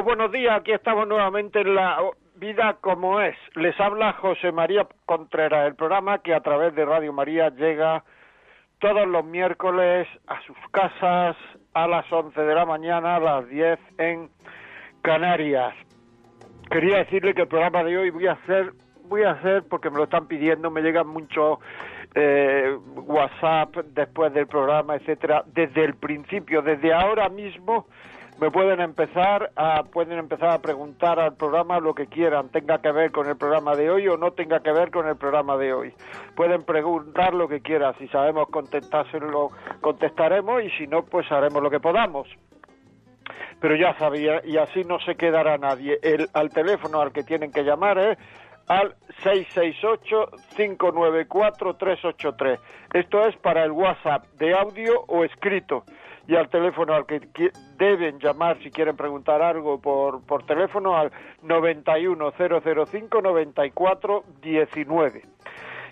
Buenos días. Aquí estamos nuevamente en la vida como es. Les habla José María Contreras, el programa que a través de Radio María llega todos los miércoles a sus casas a las 11 de la mañana, a las 10 en Canarias. Quería decirle que el programa de hoy voy a hacer, voy a hacer porque me lo están pidiendo, me llegan muchos eh, WhatsApp después del programa, etcétera, desde el principio, desde ahora mismo me pueden empezar a pueden empezar a preguntar al programa lo que quieran, tenga que ver con el programa de hoy o no tenga que ver con el programa de hoy. Pueden preguntar lo que quieran, si sabemos contestárselo contestaremos y si no pues haremos lo que podamos. Pero ya sabía y así no se quedará nadie. El al teléfono al que tienen que llamar es al 668-594-383. Esto es para el WhatsApp de audio o escrito y al teléfono al que deben llamar si quieren preguntar algo por, por teléfono al 910059419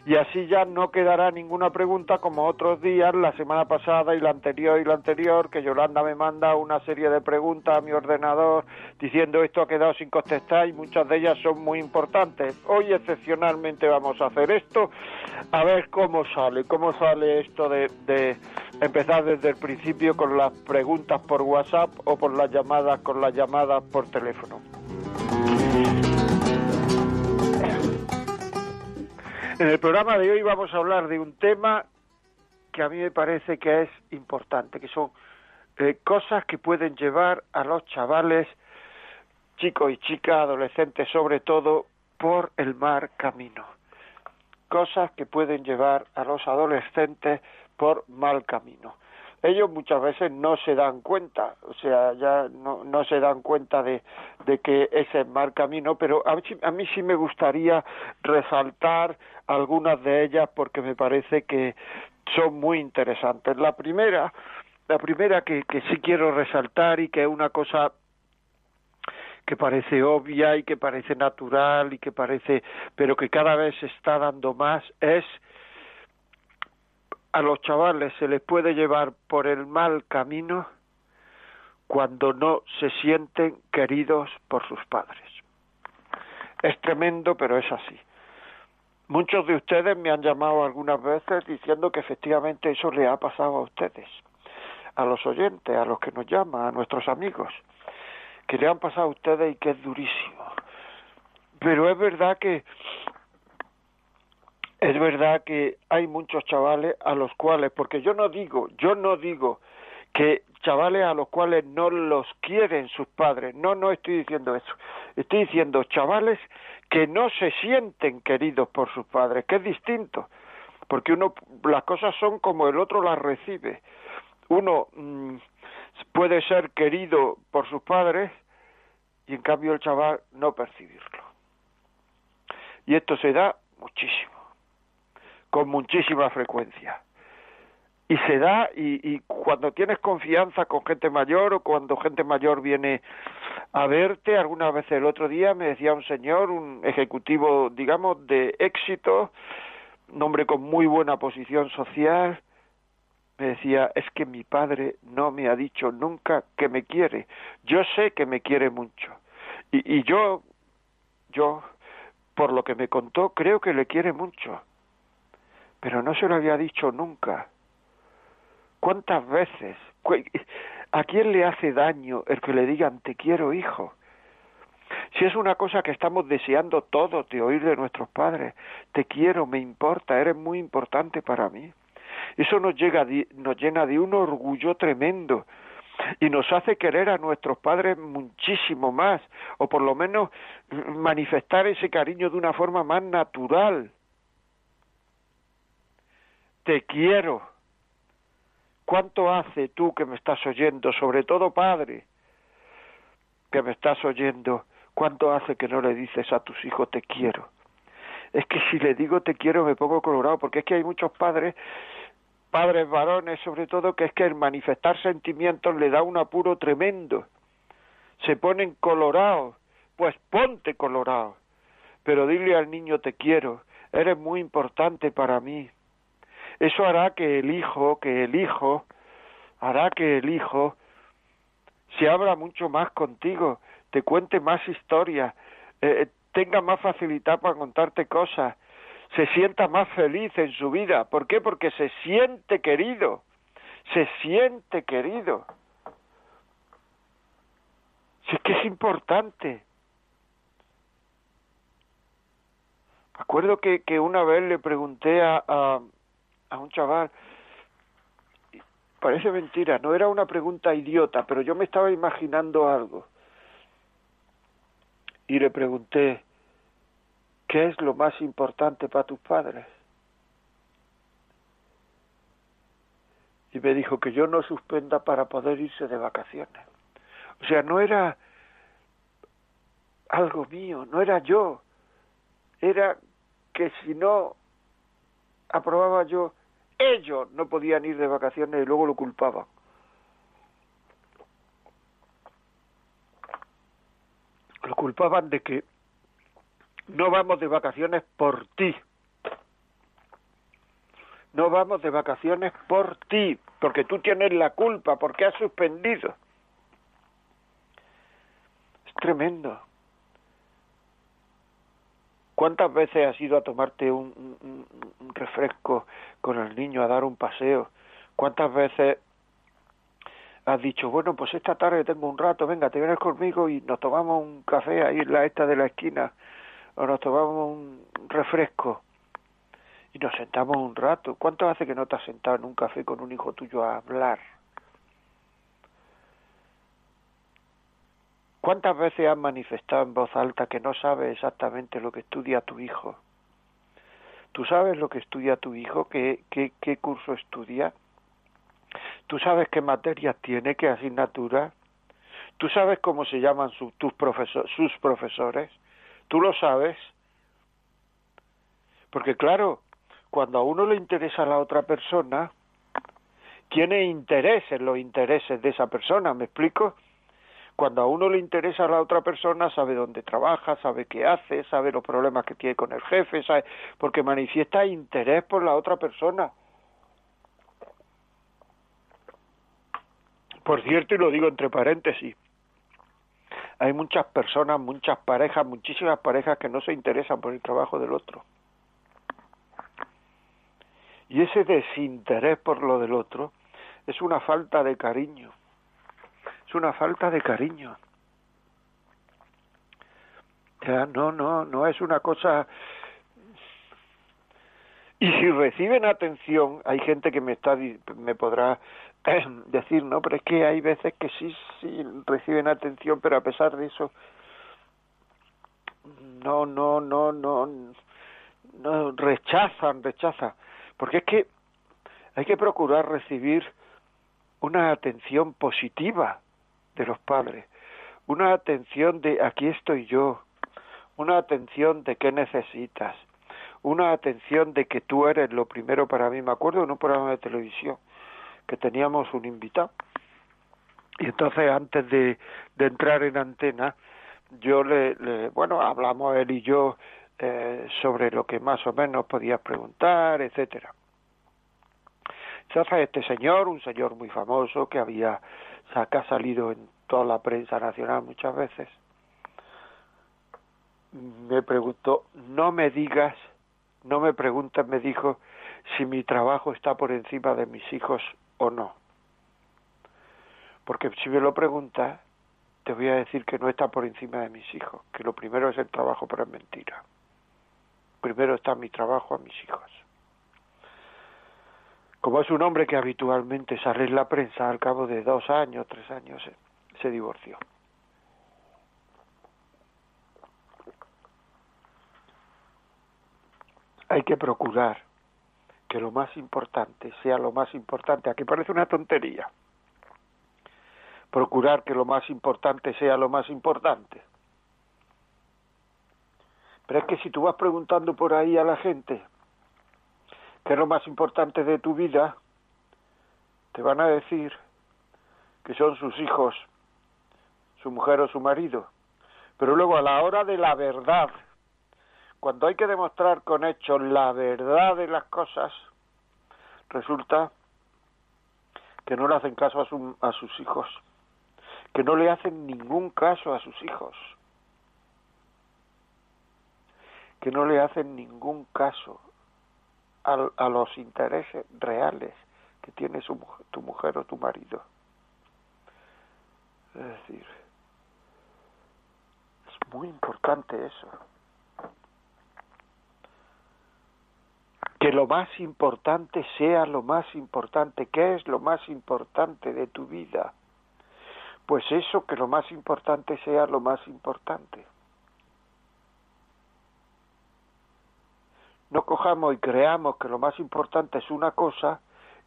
y así ya no quedará ninguna pregunta como otros días, la semana pasada y la anterior y la anterior, que Yolanda me manda una serie de preguntas a mi ordenador diciendo esto ha quedado sin contestar y muchas de ellas son muy importantes. Hoy excepcionalmente vamos a hacer esto, a ver cómo sale, cómo sale esto de, de empezar desde el principio con las preguntas por WhatsApp o por las llamadas con las llamadas por teléfono. En el programa de hoy vamos a hablar de un tema que a mí me parece que es importante, que son eh, cosas que pueden llevar a los chavales, chicos y chicas, adolescentes sobre todo, por el mal camino. Cosas que pueden llevar a los adolescentes por mal camino ellos muchas veces no se dan cuenta, o sea, ya no, no se dan cuenta de, de que ese es mal camino, pero a mí, a mí sí me gustaría resaltar algunas de ellas porque me parece que son muy interesantes. La primera, la primera que, que sí quiero resaltar y que es una cosa que parece obvia y que parece natural y que parece, pero que cada vez se está dando más, es a los chavales se les puede llevar por el mal camino cuando no se sienten queridos por sus padres. Es tremendo, pero es así. Muchos de ustedes me han llamado algunas veces diciendo que efectivamente eso le ha pasado a ustedes, a los oyentes, a los que nos llaman, a nuestros amigos, que le han pasado a ustedes y que es durísimo. Pero es verdad que es verdad que hay muchos chavales a los cuales, porque yo no digo, yo no digo que chavales a los cuales no los quieren sus padres, no, no estoy diciendo eso, estoy diciendo chavales que no se sienten queridos por sus padres, que es distinto, porque uno, las cosas son como el otro las recibe, uno mm, puede ser querido por sus padres y en cambio el chaval no percibirlo. Y esto se da muchísimo con muchísima frecuencia. Y se da, y, cuando tienes confianza con gente mayor o cuando gente mayor viene a verte, alguna vez el otro día me decía un señor, un ejecutivo, digamos, de éxito, un hombre con muy buena posición social, me decía, es que mi padre no me ha dicho nunca que me quiere. Yo sé que me quiere mucho. Y yo, yo, por lo que me contó, creo que le quiere mucho pero no se lo había dicho nunca. ¿Cuántas veces? ¿A quién le hace daño el que le digan te quiero hijo? Si es una cosa que estamos deseando todos de oír de nuestros padres, te quiero, me importa, eres muy importante para mí. Eso nos, llega, nos llena de un orgullo tremendo y nos hace querer a nuestros padres muchísimo más, o por lo menos manifestar ese cariño de una forma más natural. Te quiero. ¿Cuánto hace tú que me estás oyendo, sobre todo padre, que me estás oyendo, cuánto hace que no le dices a tus hijos te quiero? Es que si le digo te quiero me pongo colorado, porque es que hay muchos padres padres varones sobre todo, que es que el manifestar sentimientos le da un apuro tremendo. Se ponen colorados, pues ponte colorado. Pero dile al niño te quiero, eres muy importante para mí. Eso hará que el hijo, que el hijo, hará que el hijo se abra mucho más contigo, te cuente más historias, eh, tenga más facilidad para contarte cosas, se sienta más feliz en su vida. ¿Por qué? Porque se siente querido, se siente querido. Si es que es importante. Acuerdo que, que una vez le pregunté a, a un chaval, parece mentira, no era una pregunta idiota, pero yo me estaba imaginando algo. Y le pregunté, ¿Qué es lo más importante para tus padres? Y me dijo que yo no suspenda para poder irse de vacaciones. O sea, no era algo mío, no era yo. Era que si no aprobaba yo, ellos no podían ir de vacaciones y luego lo culpaban. Lo culpaban de que no vamos de vacaciones por ti. No vamos de vacaciones por ti, porque tú tienes la culpa, porque has suspendido. Es tremendo. ¿Cuántas veces has ido a tomarte un, refresco con el niño, a dar un paseo? ¿Cuántas veces has dicho, bueno, pues esta tarde tengo un rato, venga, te vienes conmigo y nos tomamos un café ahí en la esta de la esquina o nos tomamos un refresco y nos sentamos un rato. ¿Cuánto hace que no te has sentado en un café con un hijo tuyo a hablar? ¿Cuántas veces has manifestado en voz alta que no sabes exactamente lo que estudia tu hijo? ¿Tú sabes lo que estudia tu hijo? ¿Qué, qué, qué curso estudia? ¿Tú sabes qué materias tiene, qué asignaturas? ¿Tú sabes cómo se llaman tus sus profesores? Tú lo sabes. Porque claro, cuando a uno le interesa a la otra persona, tiene interés en los intereses de esa persona, ¿me explico? Cuando a uno le interesa a la otra persona, sabe dónde trabaja, sabe qué hace, sabe los problemas que tiene con el jefe, sabe, porque manifiesta interés por la otra persona. Por cierto, y lo digo entre paréntesis, hay muchas personas, muchas parejas, muchísimas parejas que no se interesan por el trabajo del otro. Y ese desinterés por lo del otro es una falta de cariño. Es una falta de cariño. Ya, no, no, no es una cosa. Y si reciben atención, hay gente que me está me podrá decir, ¿no? Pero es que hay veces que sí, sí reciben atención, pero a pesar de eso, no, no, no, no, no rechazan, rechazan. Porque es que hay que procurar recibir una atención positiva de los padres, una atención de aquí estoy yo, una atención de qué necesitas, una atención de que tú eres lo primero para mí. Me acuerdo en un programa de televisión que teníamos un invitado. Y entonces antes de, de entrar en antena, yo le, bueno, hablamos él y yo eh, sobre lo que más o menos podías preguntar, etcétera. Este señor, un señor muy famoso que había que salido en toda la prensa nacional muchas veces, me preguntó, no me digas, no me preguntes, me dijo, si mi trabajo está por encima de mis hijos o no. Porque si me lo preguntas, te voy a decir que no está por encima de mis hijos, que lo primero es el trabajo, pero es mentira. Primero está mi trabajo a mis hijos. Como es un hombre que habitualmente sale en la prensa, al cabo de dos años, tres años, se, se divorció. Hay que procurar que lo más importante sea lo más importante. Aquí parece una tontería, procurar que lo más importante sea lo más importante. Pero es que si tú vas preguntando por ahí a la gente qué es lo más importante de tu vida, te van a decir que son sus hijos, su mujer o su marido. Pero luego a la hora de la verdad, cuando hay que demostrar con hechos la verdad de las cosas, resulta que no le hacen caso a, a sus hijos que no le hacen ningún caso a sus hijos, que no le hacen ningún caso a, los intereses reales que tiene su, tu mujer o tu marido. Es decir, es muy importante eso. Que lo más importante sea lo más importante. ¿Qué es lo más importante de tu vida? Pues eso, que lo más importante sea lo más importante. No cojamos y creamos que lo más importante es una cosa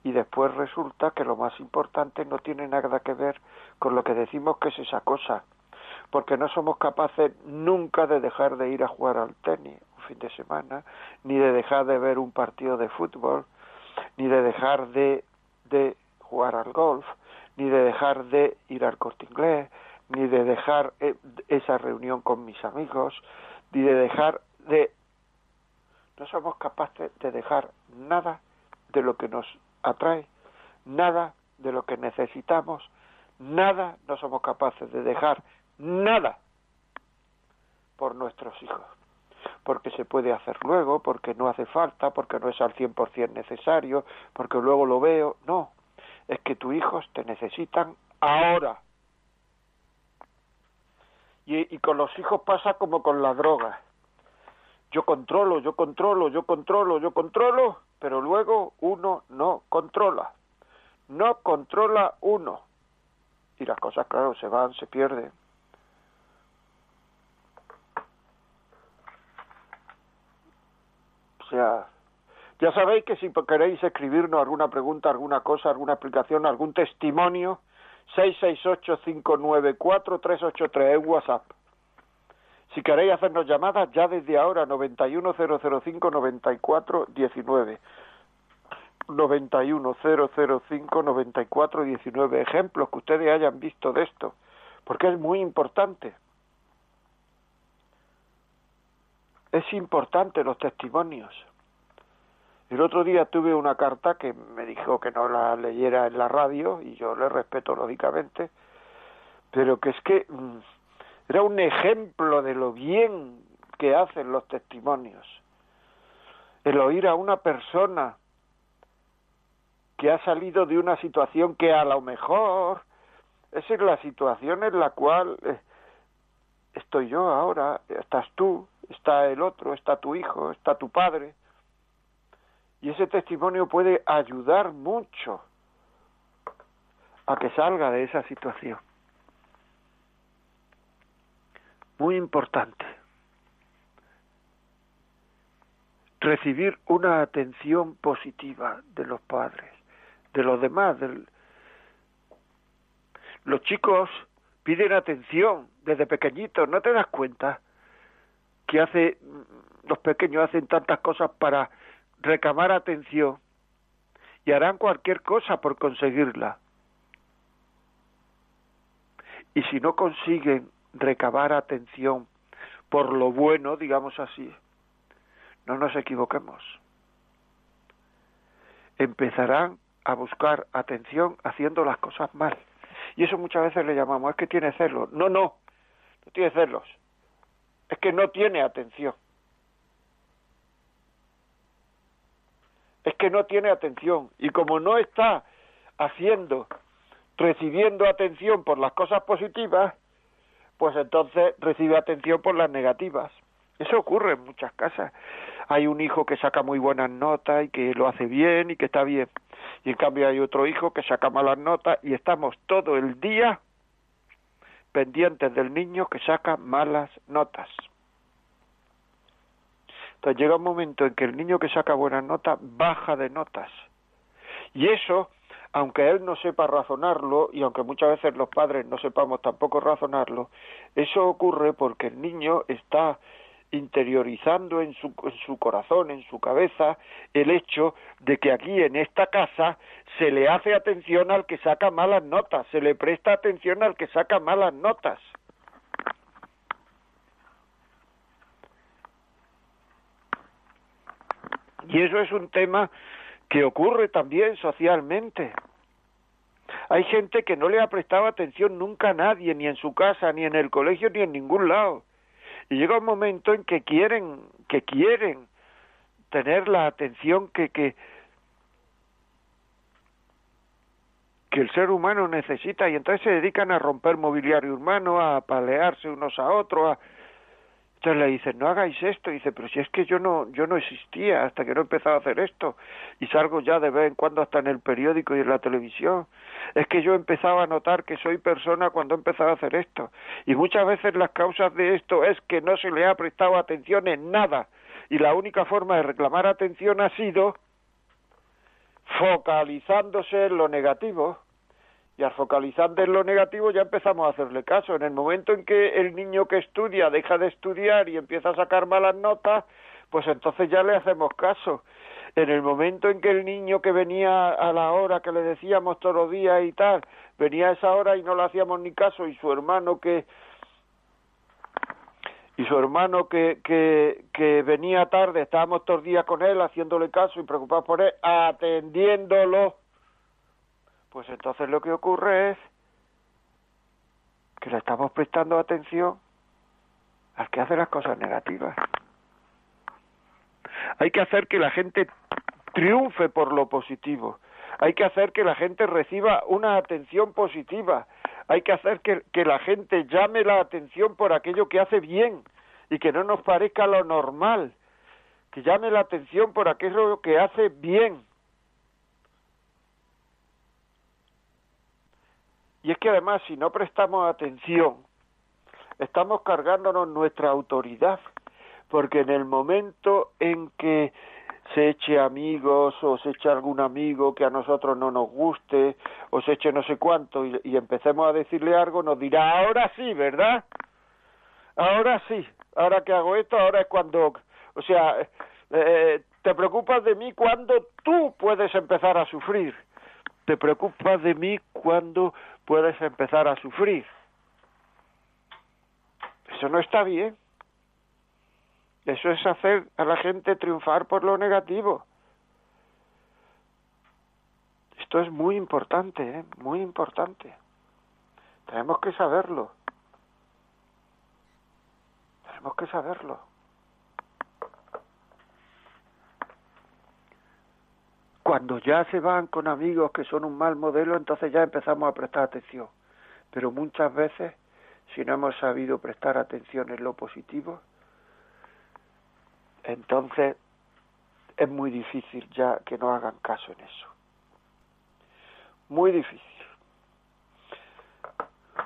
y después resulta que lo más importante no tiene nada que ver con lo que decimos que es esa cosa, porque no somos capaces nunca de dejar de ir a jugar al tenis un fin de semana, ni de dejar de ver un partido de fútbol, ni de dejar de, de jugar al golf, ni de dejar de ir al corte inglés, ni de dejar eh, esa reunión con mis amigos, ni de dejar de... No somos capaces de dejar nada de lo que nos atrae, nada de lo que necesitamos, nada, no somos capaces de dejar nada por nuestros hijos. Porque se puede hacer luego, porque no hace falta, porque no es al 100% necesario, porque luego lo veo. No, es que tus hijos te necesitan ahora. Y, con los hijos pasa como con la droga. Yo controlo, yo controlo, yo controlo, yo controlo, pero luego uno no controla. No controla uno. Y las cosas, claro, se van, se pierden. O sea, ya sabéis que si queréis escribirnos alguna pregunta, alguna cosa, alguna explicación, algún testimonio, 668-594-383 es WhatsApp. Si queréis hacernos llamadas, ya desde ahora, 91005-9419. 91005-9419. Ejemplos que ustedes hayan visto de esto, porque es muy importante. Es importante los testimonios. El otro día tuve una carta que me dijo que no la leyera en la radio y yo le respeto lógicamente, pero que es que mm, era un ejemplo de lo bien que hacen los testimonios. El oír a una persona que ha salido de una situación que a lo mejor es la situación en la cual eh, estoy yo ahora, estás tú, está el otro, está tu hijo, está tu padre y ese testimonio puede ayudar mucho a que salga de esa situación. Muy importante. Recibir una atención positiva de los padres, de los demás. Los chicos piden atención desde pequeñitos, ¿no te das cuenta? Que hace los pequeños hacen tantas cosas para recamar atención y harán cualquier cosa por conseguirla. Y si no consiguen recabar atención por lo bueno, digamos así, no nos equivoquemos. Empezarán a buscar atención haciendo las cosas mal. Y eso muchas veces le llamamos, es que tiene celos. No, no, no tiene celos. Es que no tiene atención. es que no tiene atención y como no está haciendo, recibiendo atención por las cosas positivas, pues entonces recibe atención por las negativas. Eso ocurre en muchas casas. Hay un hijo que saca muy buenas notas y que lo hace bien y que está bien. Y en cambio hay otro hijo que saca malas notas y estamos todo el día pendientes del niño que saca malas notas. Entonces llega un momento en que el niño que saca buenas notas baja de notas. Y eso, aunque él no sepa razonarlo, y aunque muchas veces los padres no sepamos tampoco razonarlo, eso ocurre porque el niño está interiorizando en su, en su corazón, en su cabeza, el hecho de que aquí en esta casa se le hace atención al que saca malas notas, se le presta atención al que saca malas notas. Y eso es un tema que ocurre también socialmente. Hay gente que no le ha prestado atención nunca a nadie, ni en su casa, ni en el colegio, ni en ningún lado. Y llega un momento en que quieren, que quieren tener la atención que, que, el ser humano necesita y entonces se dedican a romper mobiliario humano, a palearse unos a otros, a, entonces le dicen, no hagáis esto. Y dice, pero si es que yo no, yo no existía hasta que no he empezado a hacer esto. Y salgo ya de vez en cuando hasta en el periódico y en la televisión. Es que yo empezaba a notar que soy persona cuando he empezado a hacer esto. Y muchas veces las causas de esto es que no se le ha prestado atención en nada. Y la única forma de reclamar atención ha sido focalizándose en lo negativo y al focalizar en lo negativo ya empezamos a hacerle caso. En el momento en que el niño que estudia deja de estudiar y empieza a sacar malas notas, pues entonces ya le hacemos caso. En el momento en que el niño que venía a la hora que le decíamos todos los días y tal, venía a esa hora y no le hacíamos ni caso, y su hermano que y su hermano que, que, que venía tarde, estábamos todos días con él, haciéndole caso y preocupados por él, atendiéndolo pues entonces lo que ocurre es que le estamos prestando atención al que hace las cosas negativas. Hay que hacer que la gente triunfe por lo positivo. Hay que hacer que la gente reciba una atención positiva. Hay que hacer que, la gente llame la atención por aquello que hace bien y que no nos parezca lo normal. Que llame la atención por aquello que hace bien Y es que además, si no prestamos atención, estamos cargándonos nuestra autoridad, porque en el momento en que se eche amigos o se eche algún amigo que a nosotros no nos guste o se eche no sé cuánto y, empecemos a decirle algo, nos dirá, ahora sí, ¿verdad? Ahora sí, ahora que hago esto, ahora es cuando, o sea, eh, te preocupas de mí cuando tú puedes empezar a sufrir, te preocupas de mí cuando puedes empezar a sufrir. Eso no está bien. Eso es hacer a la gente triunfar por lo negativo. Esto es muy importante, ¿eh? muy importante. Tenemos que saberlo. Tenemos que saberlo. Cuando ya se van con amigos que son un mal modelo, entonces ya empezamos a prestar atención. Pero muchas veces, si no hemos sabido prestar atención en lo positivo, entonces es muy difícil ya que no hagan caso en eso. Muy difícil.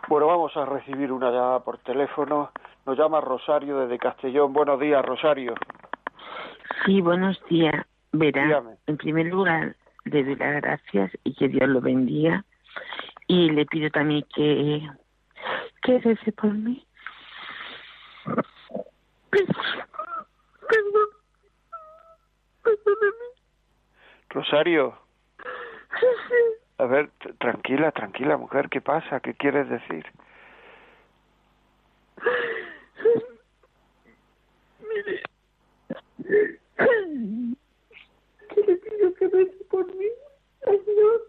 Bueno, vamos a recibir una llamada por teléfono. Nos llama Rosario desde Castellón. Buenos días, Rosario. Sí, buenos días. Verá, en primer lugar, le doy las gracias y que Dios lo bendiga. Y le pido también que, que rece por mí. Perdón, perdóneme. Rosario. A ver, tranquila, tranquila, mujer, ¿qué pasa? ¿Qué quieres decir? Mire, le pido que rece por mí, Señor.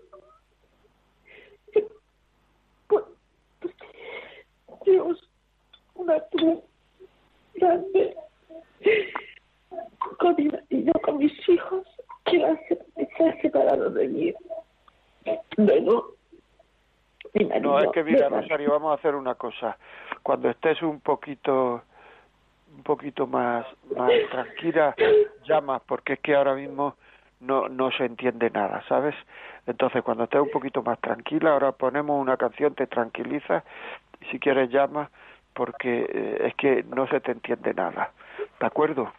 Dios, grande con mi marido, con mis hijos, que se ha separado de mí. Luego, mi marido, no, es que mira, Rosario, vamos a hacer una cosa. cuando estés un poquito un poquito más, más tranquila, llama, porque es que ahora mismo no, no se entiende nada, ¿sabes? Entonces, cuando estés un poquito más tranquila, ahora ponemos una canción, te tranquiliza, si quieres llama, porque eh, es que no se te entiende nada, ¿de acuerdo?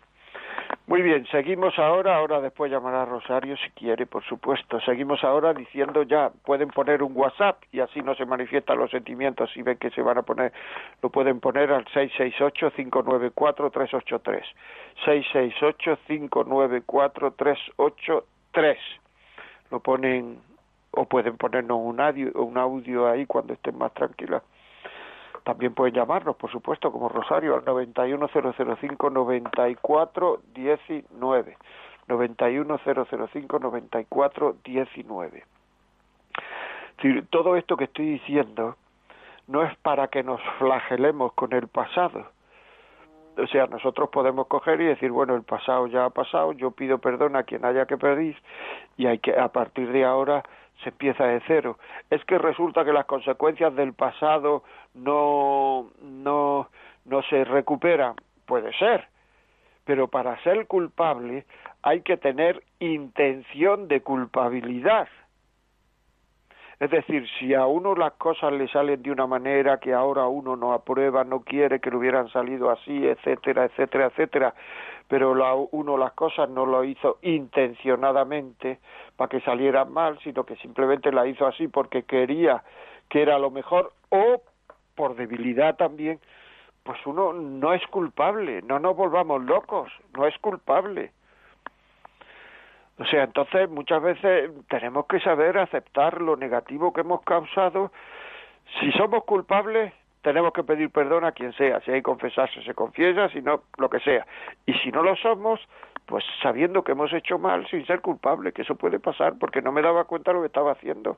Muy bien, seguimos ahora, ahora después llamará Rosario si quiere, por supuesto. Seguimos ahora diciendo ya, pueden poner un WhatsApp y así no se manifiestan los sentimientos si ven que se van a poner, lo pueden poner al 668-594-383. 668-594-383. Lo ponen, o pueden ponernos un audio, un audio ahí cuando estén más tranquilas. También pueden llamarnos, por supuesto, como Rosario, al 91005-9419. 91005-9419. Todo esto que estoy diciendo no es para que nos flagelemos con el pasado. O sea, nosotros podemos coger y decir, bueno, el pasado ya ha pasado, yo pido perdón a quien haya que pedir y hay que a partir de ahora se empieza de cero. Es que resulta que las consecuencias del pasado no, no, no se recuperan. Puede ser, pero para ser culpable hay que tener intención de culpabilidad. Es decir, si a uno las cosas le salen de una manera que ahora uno no aprueba, no quiere que le hubieran salido así, etcétera, etcétera, etcétera, pero la, uno las cosas no lo hizo intencionadamente para que salieran mal, sino que simplemente la hizo así porque quería que era lo mejor o por debilidad también, pues uno no es culpable, no nos volvamos locos, no es culpable. O sea, entonces muchas veces tenemos que saber aceptar lo negativo que hemos causado. Si somos culpables, tenemos que pedir perdón a quien sea. Si hay que confesarse, se confiesa, si no, lo que sea. Y si no lo somos, pues sabiendo que hemos hecho mal sin ser culpable, que eso puede pasar porque no me daba cuenta lo que estaba haciendo.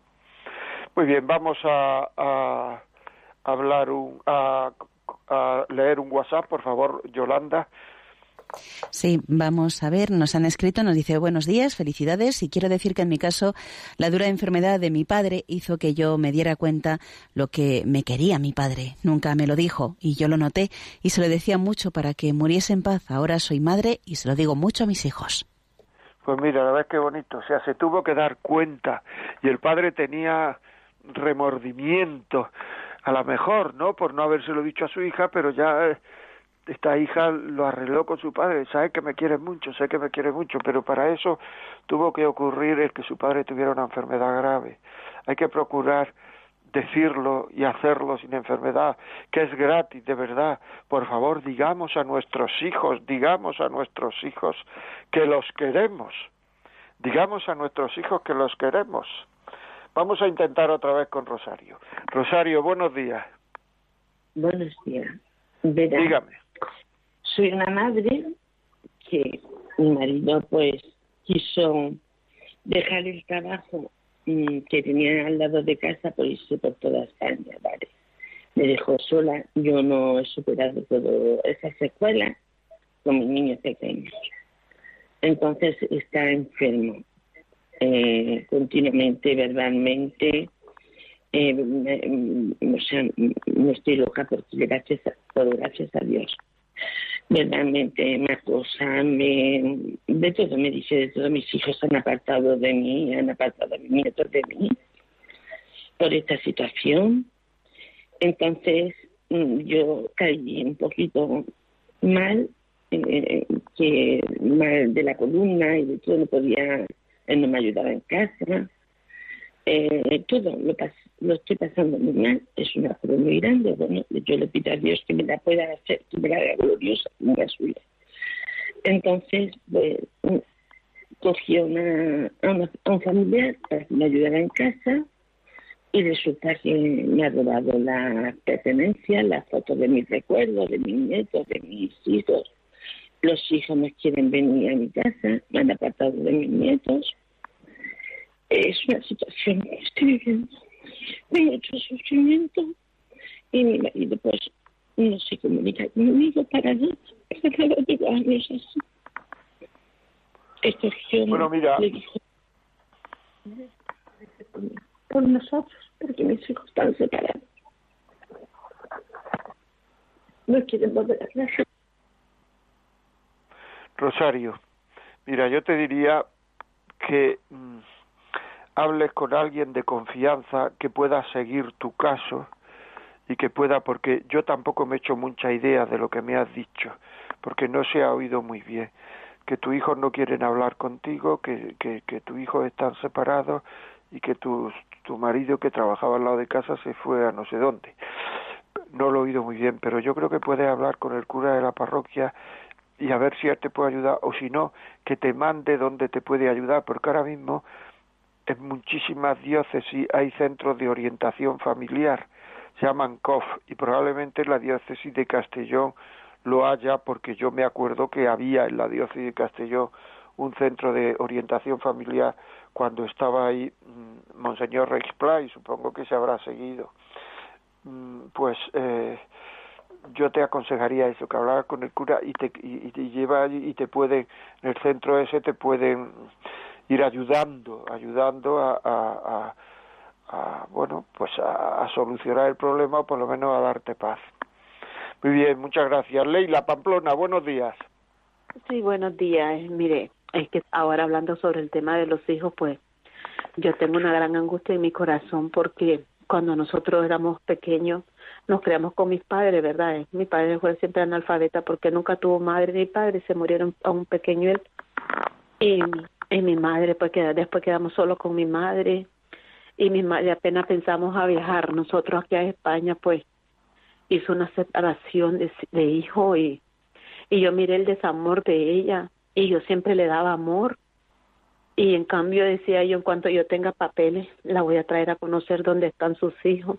Muy bien, vamos a, a hablar un, a, a leer un WhatsApp, por favor, Yolanda. Sí, vamos a ver, nos han escrito, nos dice buenos días, felicidades y quiero decir que en mi caso la dura enfermedad de mi padre hizo que yo me diera cuenta lo que me quería mi padre. Nunca me lo dijo y yo lo noté y se lo decía mucho para que muriese en paz. Ahora soy madre y se lo digo mucho a mis hijos. Pues mira, la verdad es que bonito, o sea, se tuvo que dar cuenta y el padre tenía remordimiento, a lo mejor, ¿no? Por no habérselo dicho a su hija, pero ya eh, esta hija lo arregló con su padre, sabe que me quiere mucho, sé que me quiere mucho, pero para eso tuvo que ocurrir el que su padre tuviera una enfermedad grave. Hay que procurar decirlo y hacerlo sin enfermedad, que es gratis, de verdad. Por favor, digamos a nuestros hijos, digamos a nuestros hijos que los queremos. Digamos a nuestros hijos que los queremos. Vamos a intentar otra vez con Rosario. Rosario, buenos días. Buenos días. Dígame soy una madre que mi marido pues quiso dejar el trabajo mm, que tenía al lado de casa por irse por toda España, ¿vale? Me dejó sola, yo no he superado toda esa secuela con mi niño pequeño. Entonces está enfermo eh, continuamente, verbalmente. Eh, o sea, no estoy loca porque gracias por gracias a Dios verdaderamente me acosa, me, de todo me dice, de todo mis hijos han apartado de mí, han apartado a mis nietos de mí por esta situación. Entonces mm, yo caí un poquito mal, eh, que mal de la columna y de todo, no podía, él no me ayudaba en casa, eh, todo lo, lo estoy pasando muy mal, es una cruz muy grande, bueno, yo le pido a Dios que me la pueda hacer, que me la haga gloriosa como la suya. Entonces, pues, cogí a, una, a, un familiar para que me ayudara en casa y resulta que me ha robado la pertenencia, la foto de mis recuerdos, de mis nietos, de mis hijos. Los hijos no quieren venir a mi casa, me han apartado de mis nietos es una situación que estoy viviendo de mucho sufrimiento y mi marido pues no se comunica conmigo para nada. Para llevo años así. Escogió, bueno, mira. le dijo, por nosotros, porque mis hijos están separados. no quieren volver a clase. Rosario, mira, yo te diría que mm, hables con alguien de confianza que pueda seguir tu caso y que pueda, porque yo tampoco me he hecho mucha idea de lo que me has dicho, porque no se ha oído muy bien, que tu hijos no quieren hablar contigo, que, que, que tu hijo están separados y que tu, tu marido que trabajaba al lado de casa se fue a no sé dónde. No lo he oído muy bien, pero yo creo que puedes hablar con el cura de la parroquia y a ver si él te puede ayudar o si no, que te mande donde te puede ayudar, porque ahora mismo en muchísimas diócesis hay centros de orientación familiar, se llaman COF y probablemente la diócesis de Castellón lo haya porque yo me acuerdo que había en la diócesis de Castellón un centro de orientación familiar cuando estaba ahí mm, Monseñor Rexplay, supongo que se habrá seguido. Mm, pues eh, yo te aconsejaría eso, que hablar con el cura y te, y, lleva allí y te pueden, en el centro ese te pueden ir ayudando, ayudando a, a, bueno, pues a, solucionar el problema o por lo menos a darte paz. Muy bien, muchas gracias. Leila Pamplona, buenos días. Sí, buenos días. Mire, es que ahora hablando sobre el tema de los hijos, pues yo tengo una gran angustia en mi corazón porque cuando nosotros éramos pequeños nos creamos con mis padres, ¿verdad? Mi padre fue siempre analfabeta porque nunca tuvo madre ni padre, se murieron a un pequeño él. Y y mi madre, pues, después quedamos solos con mi madre y mi madre apenas pensamos a viajar. Nosotros aquí a España, pues hizo una separación de, de hijo y, y yo miré el desamor de ella y yo siempre le daba amor. Y en cambio decía yo, en cuanto yo tenga papeles, la voy a traer a conocer dónde están sus hijos.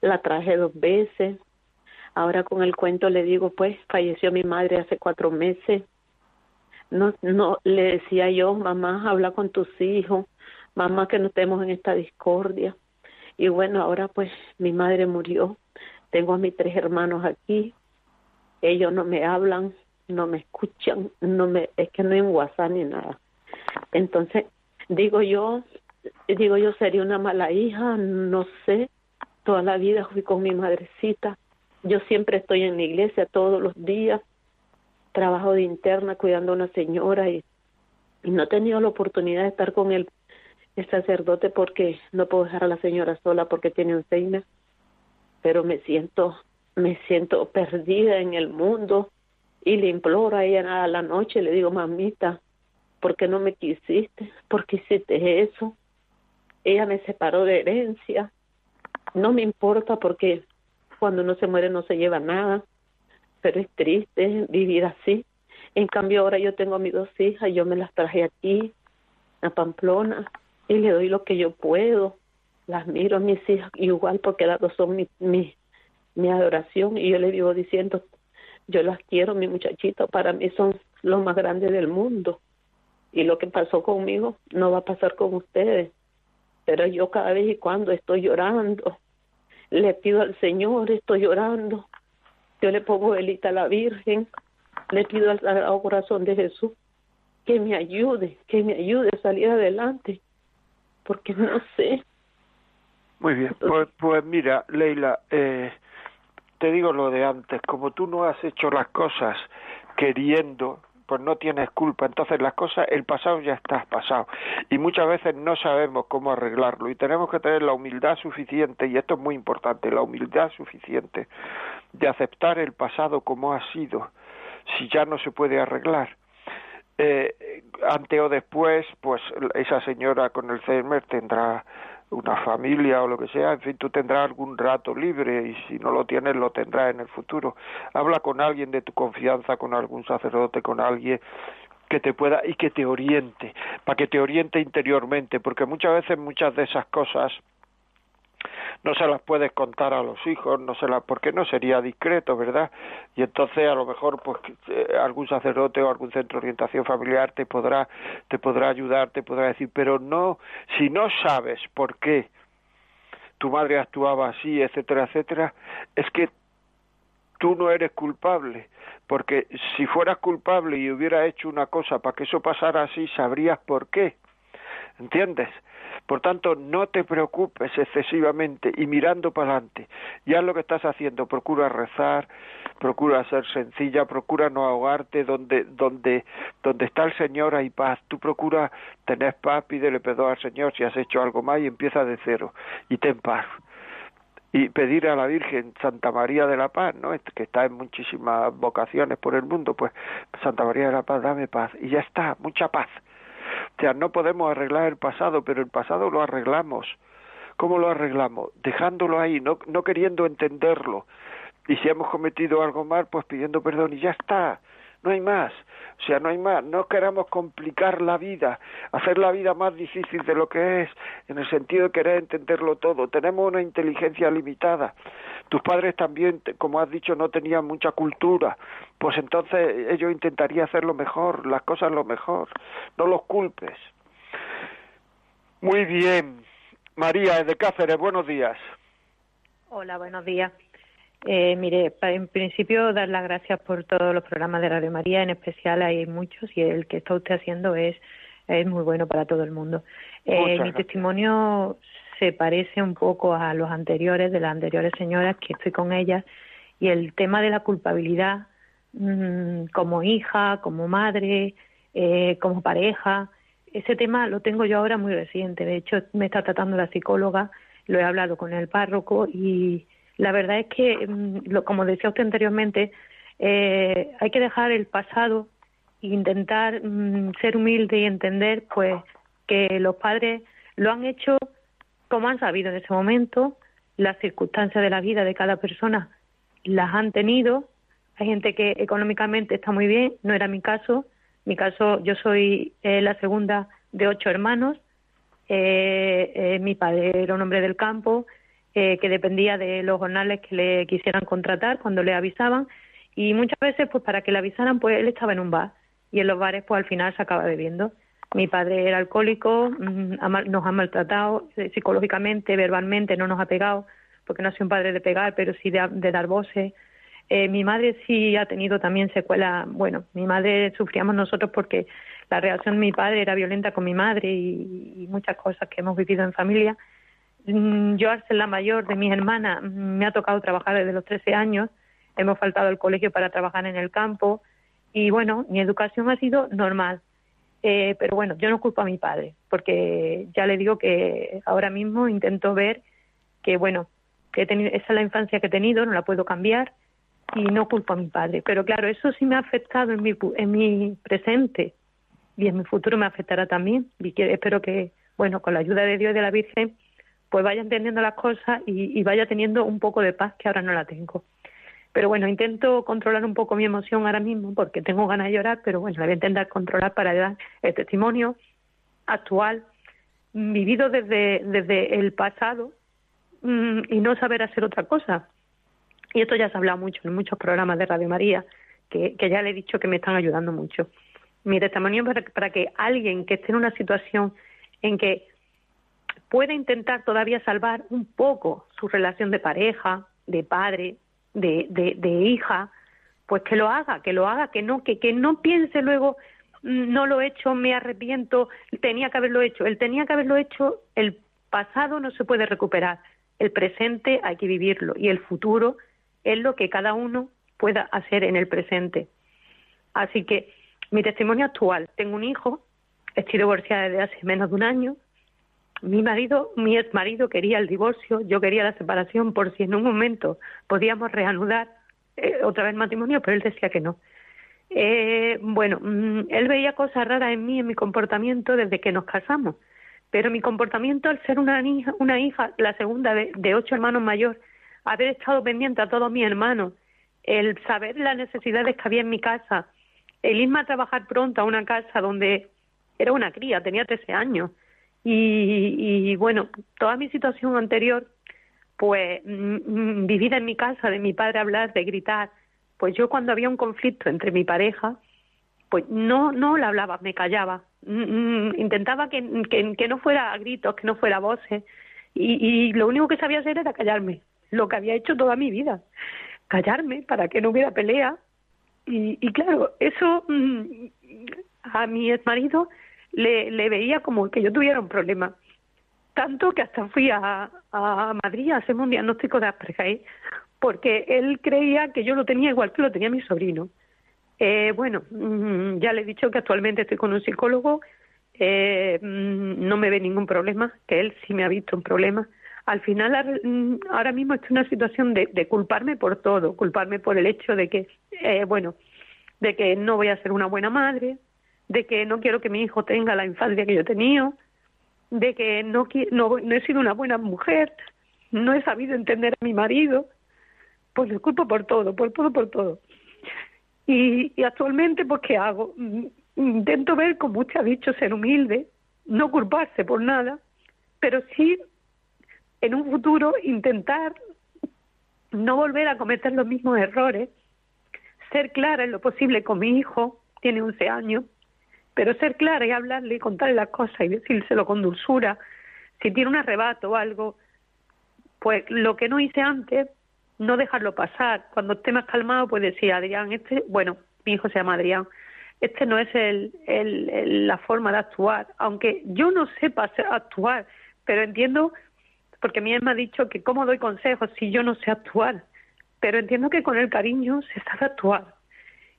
La traje dos veces. Ahora con el cuento le digo, pues falleció mi madre hace cuatro meses no, no, le decía yo, mamá, habla con tus hijos, mamá, que no estemos en esta discordia. Y bueno, ahora pues mi madre murió, tengo a mis tres hermanos aquí, ellos no me hablan, no me escuchan, no me, es que no hay WhatsApp ni nada. Entonces, digo yo, digo yo, sería una mala hija, no sé, toda la vida fui con mi madrecita, yo siempre estoy en la iglesia todos los días, trabajo de interna cuidando a una señora y, no he tenido la oportunidad de estar con el, sacerdote porque no puedo dejar a la señora sola porque tiene un pero me siento, me siento perdida en el mundo y le imploro a ella a la noche, le digo, mamita, ¿por qué no me quisiste? ¿Por qué hiciste eso? Ella me separó de herencia, no me importa porque cuando uno se muere no se lleva nada, pero es triste vivir así. En cambio ahora yo tengo a mis dos hijas, yo me las traje aquí, a Pamplona, y le doy lo que yo puedo. Las miro a mis hijas igual porque las dos son mi, mi, mi adoración y yo le vivo diciendo, yo las quiero, mi muchachito, para mí son los más grandes del mundo. Y lo que pasó conmigo no va a pasar con ustedes. Pero yo cada vez y cuando estoy llorando, le pido al Señor, estoy llorando, yo le pongo velita a la Virgen, le pido al Corazón de Jesús que me ayude, que me ayude a salir adelante, porque no sé. Muy bien, pues, pues mira, Leila, eh, te digo lo de antes, como tú no has hecho las cosas queriendo, pues no tienes culpa. Entonces las cosas, el pasado ya está pasado. Y muchas veces no sabemos cómo arreglarlo. Y tenemos que tener la humildad suficiente, y esto es muy importante, la humildad suficiente de aceptar el pasado como ha sido, si ya no se puede arreglar. Eh, ante o después, pues esa señora con el Alzheimer tendrá una familia o lo que sea, en fin, tú tendrás algún rato libre y si no lo tienes lo tendrás en el futuro. Habla con alguien de tu confianza, con algún sacerdote, con alguien que te pueda y que te oriente, para que te oriente interiormente, porque muchas veces muchas de esas cosas no se las puedes contar a los hijos, no se las, porque no sería discreto, ¿verdad? Y entonces a lo mejor pues eh, algún sacerdote o algún centro de orientación familiar te podrá te podrá ayudar, te podrá decir, pero no si no sabes por qué tu madre actuaba así, etcétera, etcétera, es que tú no eres culpable, porque si fueras culpable y hubiera hecho una cosa para que eso pasara así, sabrías por qué. ¿Entiendes? Por tanto, no te preocupes excesivamente y mirando para adelante. Ya lo que estás haciendo, procura rezar, procura ser sencilla, procura no ahogarte donde donde donde está el Señor hay paz. Tú procura tener paz, pídele perdón al Señor si has hecho algo mal y empieza de cero y ten paz y pedir a la Virgen Santa María de la Paz, ¿no? que está en muchísimas vocaciones por el mundo, pues Santa María de la Paz, dame paz y ya está, mucha paz. Sea, no podemos arreglar el pasado, pero el pasado lo arreglamos. ¿Cómo lo arreglamos? Dejándolo ahí, no, no queriendo entenderlo. Y si hemos cometido algo mal, pues pidiendo perdón y ya está no hay más. O sea, no hay más. No queramos complicar la vida, hacer la vida más difícil de lo que es, en el sentido de querer entenderlo todo. Tenemos una inteligencia limitada. Tus padres también, como has dicho, no tenían mucha cultura. Pues entonces ellos intentarían hacerlo mejor, las cosas lo mejor. No los culpes. Muy bien. María de Cáceres, buenos días. Hola, buenos días. Eh, mire, en principio dar las gracias por todos los programas de Radio María, en especial hay muchos y el que está usted haciendo es, es muy bueno para todo el mundo. Eh, mi testimonio se parece un poco a los anteriores, de las anteriores señoras que estoy con ellas, y el tema de la culpabilidad mmm, como hija, como madre, eh, como pareja, ese tema lo tengo yo ahora muy reciente. De hecho, me está tratando la psicóloga, lo he hablado con el párroco y la verdad es que, mm, como decía usted anteriormente, eh, hay que dejar el pasado e intentar mm, ser humilde y entender pues que los padres lo han hecho como han sabido en ese momento, las circunstancias de la vida de cada persona las han tenido. Hay gente que económicamente está muy bien, no era mi caso. Mi caso, yo soy eh, la segunda de ocho hermanos. Eh, mi padre era un hombre del campo, eh, que dependía de los jornales que le quisieran contratar cuando le avisaban y muchas veces pues para que le avisaran pues él estaba en un bar y en los bares pues al final se acaba bebiendo. Mi padre era alcohólico, mm, nos ha maltratado eh, psicológicamente, verbalmente, no nos ha pegado, porque no soy un padre de pegar, pero sí de, dar voces. Eh, mi madre sí ha tenido también secuelas, bueno, mi madre sufríamos nosotros porque la reacción de mi padre era violenta con mi madre y muchas cosas que hemos vivido en familia. Mm, yo, al ser la mayor de mis hermanas, mm, me ha tocado trabajar desde los 13 años. Hemos faltado al colegio para trabajar en el campo. Y bueno, mi educación ha sido normal. Eh, pero bueno, yo no culpo a mi padre, porque ya le digo que ahora mismo intento ver que, bueno, que esa es la infancia que he tenido, no la puedo cambiar y no culpo a mi padre. Pero claro, eso sí me ha afectado en mi, en mi presente y en mi futuro me afectará también. Y espero que, bueno, con la ayuda de Dios y de la Virgen, pues vaya entendiendo las cosas y, vaya teniendo un poco de paz que ahora no la tengo. Pero bueno, intento controlar un poco mi emoción ahora mismo porque tengo ganas de llorar, pero bueno, la voy a intentar controlar para dar el testimonio actual, vivido desde, desde el pasado mm, y no saber hacer otra cosa. Y esto ya se ha hablado mucho en muchos programas de Radio María, que, ya le he dicho que me están ayudando mucho. Mi testimonio para, para que alguien que esté en una situación en que puede intentar todavía salvar un poco su relación de pareja, de padre, de, de, hija, pues que lo haga, que lo haga, que no, que, que no piense luego mm, no lo he hecho, me arrepiento, tenía que haberlo hecho. Él tenía que haberlo hecho, el pasado no se puede recuperar, el presente hay que vivirlo y el futuro es lo que cada uno pueda hacer en el presente. Así que mi testimonio actual, tengo un hijo, estoy divorciada desde hace menos de un año, mi marido, mi ex marido quería el divorcio, yo quería la separación por si en un momento podíamos reanudar eh, otra vez el matrimonio, pero él decía que no. Eh, bueno, mm, él veía cosas raras en mí, en mi comportamiento desde que nos casamos, pero mi comportamiento al ser una hija, una hija la segunda de, de ocho hermanos mayor, haber estado pendiente a todos mis hermanos, el saber las necesidades que había en mi casa, el irme a trabajar pronto a una casa donde era una cría, tenía 13 años, y, bueno, toda mi situación anterior, pues mm, mm, vivida en mi casa, de mi padre hablar, de gritar, pues yo cuando había un conflicto entre mi pareja, pues no, no le hablaba, me callaba. Mm, intentaba que, que, no fuera a gritos, que no fuera a voces. Y, y lo único que sabía hacer era callarme, lo que había hecho toda mi vida. Callarme para que no hubiera pelea. Y, y claro, eso a mi ex marido le, le veía como que yo tuviera un problema. tanto que hasta fui a, Madrid a hacerme un diagnóstico de Asperger, porque él creía que yo lo tenía igual que lo tenía mi sobrino. Eh, bueno, mm, ya le he dicho que actualmente estoy con un psicólogo, eh, mm, no me ve ningún problema, que él sí me ha visto un problema. Al final, mm, ahora mismo estoy en una situación de, de culparme por todo, culparme por el hecho de que, eh, bueno, de que no voy a ser una buena madre, de que no quiero que mi hijo tenga la infancia que yo he tenido, de que no, no, he sido una buena mujer, no he sabido entender a mi marido, pues le culpo por todo, por todo, por todo. Y, y actualmente, pues, ¿qué hago? Mm, intento ver, como usted ha dicho, ser humilde, no culparse por nada, pero sí en un futuro intentar no volver a cometer los mismos errores, ser clara en lo posible con mi hijo, tiene 11 años, pero ser clara y hablarle y contarle las cosas y decírselo con dulzura, si tiene un arrebato o algo, pues lo que no hice antes, no dejarlo pasar. Cuando esté más calmado, pues decir, Adrián, este, bueno, mi hijo se llama Adrián, este no es el, el, la forma de actuar, aunque yo no sepa actuar, pero entiendo, porque mi me ha dicho que cómo doy consejos si yo no sé actuar, pero entiendo que con el cariño se sabe actuar.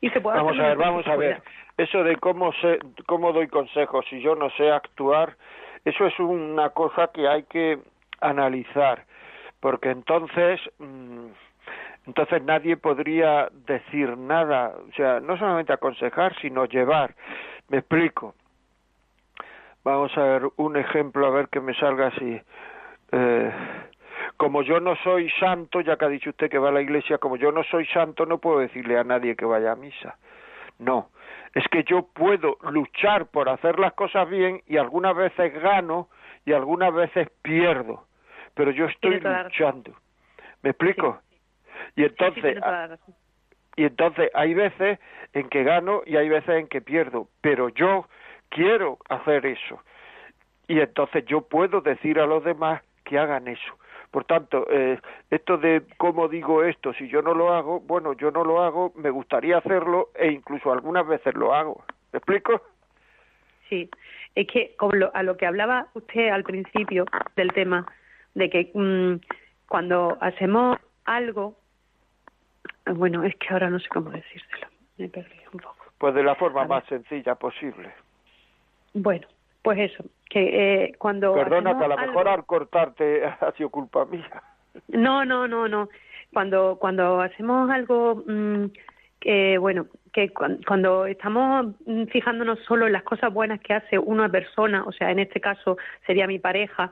Y se puede vamos a ver, vamos a ver. Eso de cómo, sé, cómo doy consejos si yo no sé actuar, eso es una cosa que hay que analizar, porque entonces... Mmm, entonces nadie podría decir nada, o sea, no solamente aconsejar, sino llevar. Me explico. Vamos a ver un ejemplo, a ver que me salga así. Eh, como yo no soy santo, ya que ha dicho usted que va a la iglesia, como yo no soy santo, no puedo decirle a nadie que vaya a misa. No, es que yo puedo luchar por hacer las cosas bien y algunas veces gano y algunas veces pierdo, pero yo estoy luchando. ¿Me explico? Y entonces, y entonces hay veces en que gano y hay veces en que pierdo, pero yo quiero hacer eso. Y entonces yo puedo decir a los demás que hagan eso. Por tanto, eh, esto de cómo digo esto, si yo no lo hago, bueno, yo no lo hago, me gustaría hacerlo e incluso algunas veces lo hago. ¿Me explico? Sí, es que como a lo que hablaba usted al principio del tema, de que mm, cuando hacemos algo bueno, es que ahora no sé cómo decírselo. Me perdí un poco. Pues de la forma más sencilla posible. Bueno, pues eso, que eh, cuando... Perdona, que a lo mejor al cortarte ha sido culpa mía. No, no, no, no. Cuando, cuando hacemos algo mm, que, bueno, que cuando estamos mm, fijándonos solo en las cosas buenas que hace una persona, o sea, en este caso sería mi pareja,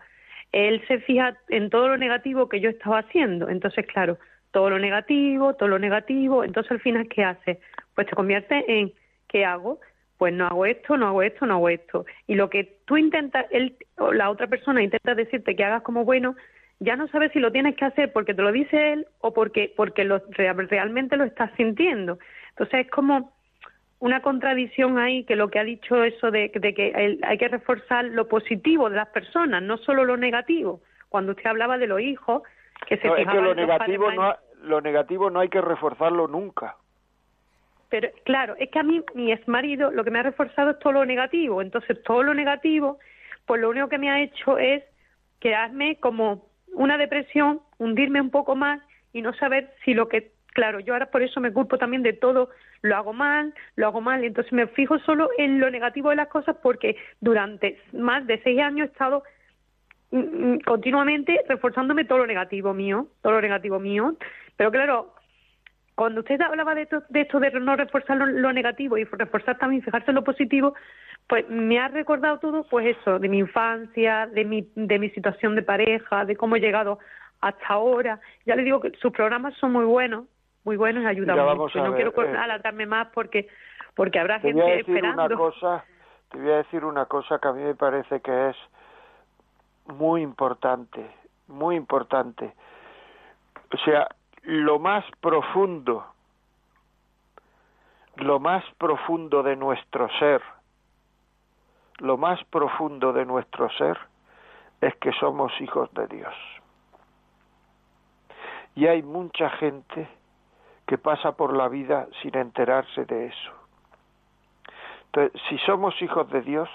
él se fija en todo lo negativo que yo estaba haciendo. Entonces, claro, todo lo negativo, todo lo negativo, entonces al final, ¿qué hace? Pues te convierte en, ¿qué hago? Pues no hago esto, no hago esto, no hago esto. Y lo que tú intentas, él o la otra persona intenta decirte que hagas como bueno, ya no sabes si lo tienes que hacer porque te lo dice él o porque, porque lo, realmente lo estás sintiendo. Entonces es como una contradicción ahí que lo que ha dicho eso de, que hay que reforzar lo positivo de las personas, no solo lo negativo. Cuando usted hablaba de los hijos, que se no, es que lo negativo no lo negativo no hay que reforzarlo nunca pero claro es que a mí mi ex marido lo que me ha reforzado es todo lo negativo entonces todo lo negativo pues lo único que me ha hecho es quedarme como una depresión hundirme un poco más y no saber si lo que claro yo ahora por eso me culpo también de todo lo hago mal lo hago mal entonces me fijo solo en lo negativo de las cosas porque durante más de seis años he estado Mm, mm, continuamente reforzándome todo lo negativo mío, todo lo negativo mío. Pero claro, cuando usted hablaba de esto de, esto de no reforzar lo, negativo y reforzar también, fijarse en lo positivo, pues me ha recordado todo, pues eso, de mi infancia, de mi, de mi situación de pareja, de cómo he llegado hasta ahora. Ya le digo que sus programas son muy buenos, muy buenos y ayudan mucho. No quiero eh, alargarme más porque porque habrá gente esperando. Una cosa, te voy a decir una cosa que a mí me parece que es muy importante, muy importante. O sea, lo más profundo, lo más profundo de nuestro ser, lo más profundo de nuestro ser es que somos hijos de Dios. Y hay mucha gente que pasa por la vida sin enterarse de eso. Entonces, si somos hijos de Dios,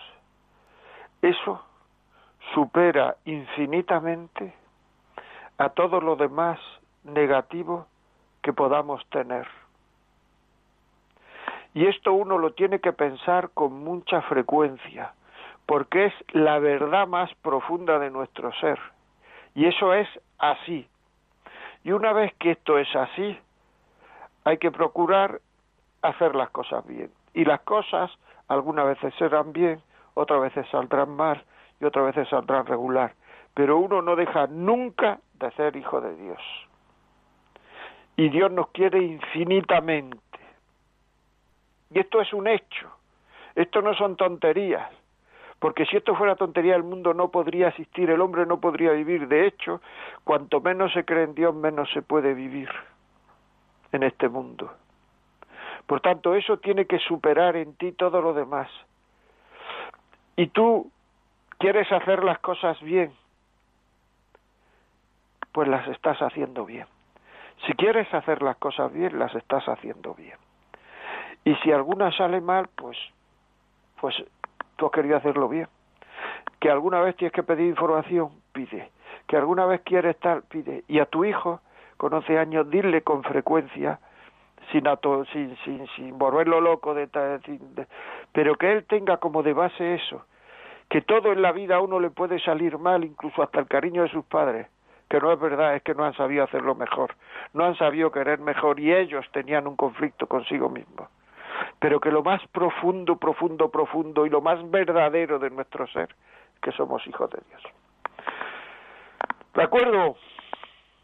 eso supera infinitamente a todo lo demás negativo que podamos tener. Y esto uno lo tiene que pensar con mucha frecuencia, porque es la verdad más profunda de nuestro ser. Y eso es así. Y una vez que esto es así, hay que procurar hacer las cosas bien. Y las cosas algunas veces serán bien, otras veces saldrán mal y otras veces saldrán regular. Pero uno no deja nunca de ser hijo de Dios. Y Dios nos quiere infinitamente. Y esto es un hecho. Esto no son tonterías. Porque si esto fuera tontería, el mundo no podría existir, el hombre no podría vivir. De hecho, cuanto menos se cree en Dios, menos se puede vivir en este mundo. Por tanto, eso tiene que superar en ti todo lo demás. Y tú quieres hacer las cosas bien, pues las estás haciendo bien. Si quieres hacer las cosas bien, las estás haciendo bien. Y si alguna sale mal, pues, pues tú has querido hacerlo bien. Que alguna vez tienes que pedir información, pide. Que alguna vez quieres estar, pide. Y a tu hijo, con 11 años, dile con frecuencia, sin, sin, sin, sin volverlo loco, de, de, pero que él tenga como de base eso, que todo en la vida a uno le puede salir mal, incluso hasta el cariño de sus padres, que no es verdad, es que no han sabido hacerlo mejor, no han sabido querer mejor y ellos tenían un conflicto consigo mismos. Pero que lo más profundo, profundo, profundo y lo más verdadero de nuestro ser, que somos hijos de Dios. ¿De acuerdo?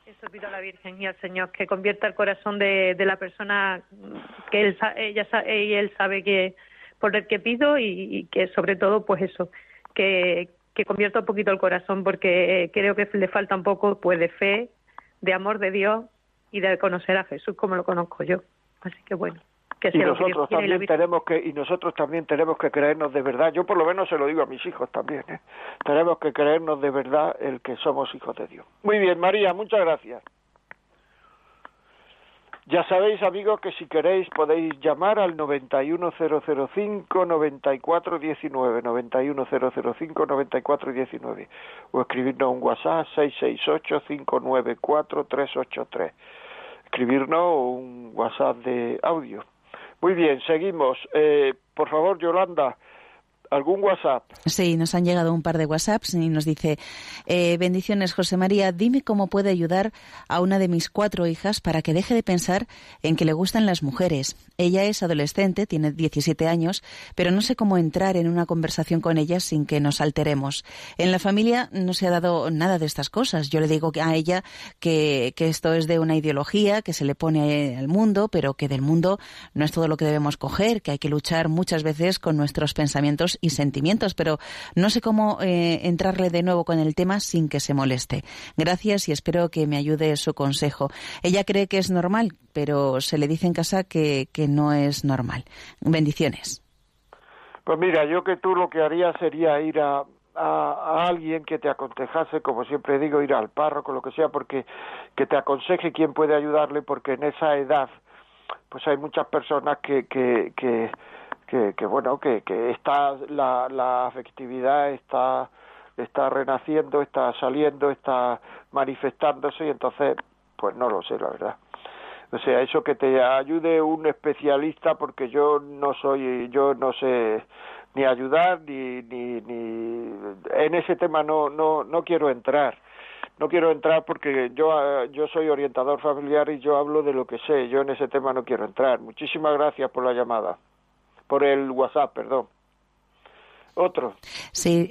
Eso pido a la Virgen y al Señor que convierta el corazón de, de la persona que él, ella, él sabe que por el que pido y, que sobre todo pues eso que, que convierta un poquito el corazón porque creo que le falta un poco pues de fe, de amor de Dios y de conocer a Jesús como lo conozco yo. Así que bueno y nosotros también tenemos que y nosotros también tenemos que creernos de verdad yo por lo menos se lo digo a mis hijos también ¿eh? tenemos que creernos de verdad el que somos hijos de Dios muy bien María muchas gracias ya sabéis amigos que si queréis podéis llamar al 91005 9419 91005 9419 o escribirnos un WhatsApp 668 594 383 escribirnos un WhatsApp de audio muy bien, seguimos. Eh, por favor, Yolanda, ¿Algún WhatsApp? Sí, nos han llegado un par de WhatsApps y nos dice, eh, bendiciones José María, dime cómo puede ayudar a una de mis cuatro hijas para que deje de pensar en que le gustan las mujeres. Ella es adolescente, tiene 17 años, pero no sé cómo entrar en una conversación con ella sin que nos alteremos. En la familia no se ha dado nada de estas cosas. Yo le digo a ella que, que esto es de una ideología que se le pone al mundo, pero que del mundo no es todo lo que debemos coger, que hay que luchar muchas veces con nuestros pensamientos y sentimientos, pero no sé cómo eh, entrarle de nuevo con el tema sin que se moleste. Gracias y espero que me ayude su consejo. Ella cree que es normal, pero se le dice en casa que, que no es normal. Bendiciones. Pues mira, yo que tú lo que haría sería ir a, a, alguien que te aconsejase, como siempre digo, ir al párroco, lo que sea, porque que te aconseje quién puede ayudarle, porque en esa edad, pues hay muchas personas que, que, que que, que bueno que, que está la, la afectividad está está renaciendo está saliendo está manifestándose y entonces pues no lo sé la verdad. O sea eso que te ayude un especialista porque yo no soy yo no sé ni ayudar ni ni, ni en ese tema no no no quiero entrar. No quiero entrar porque yo yo soy orientador familiar y yo hablo de lo que sé yo en ese tema no quiero entrar. Muchísimas gracias por la llamada por el WhatsApp, perdón. Otro. Sí,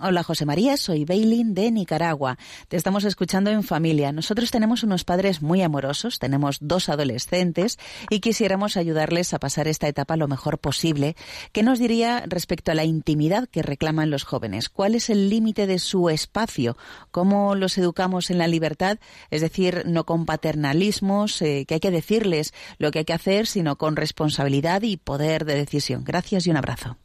hola José María, soy Bailin de Nicaragua. Te estamos escuchando en familia. Nosotros tenemos unos padres muy amorosos, tenemos dos adolescentes y quisiéramos ayudarles a pasar esta etapa lo mejor posible. ¿Qué nos diría respecto a la intimidad que reclaman los jóvenes? ¿Cuál es el límite de su espacio? ¿Cómo los educamos en la libertad? Es decir, no con paternalismos, eh, que hay que decirles lo que hay que hacer, sino con responsabilidad y poder de decisión. Gracias y un abrazo.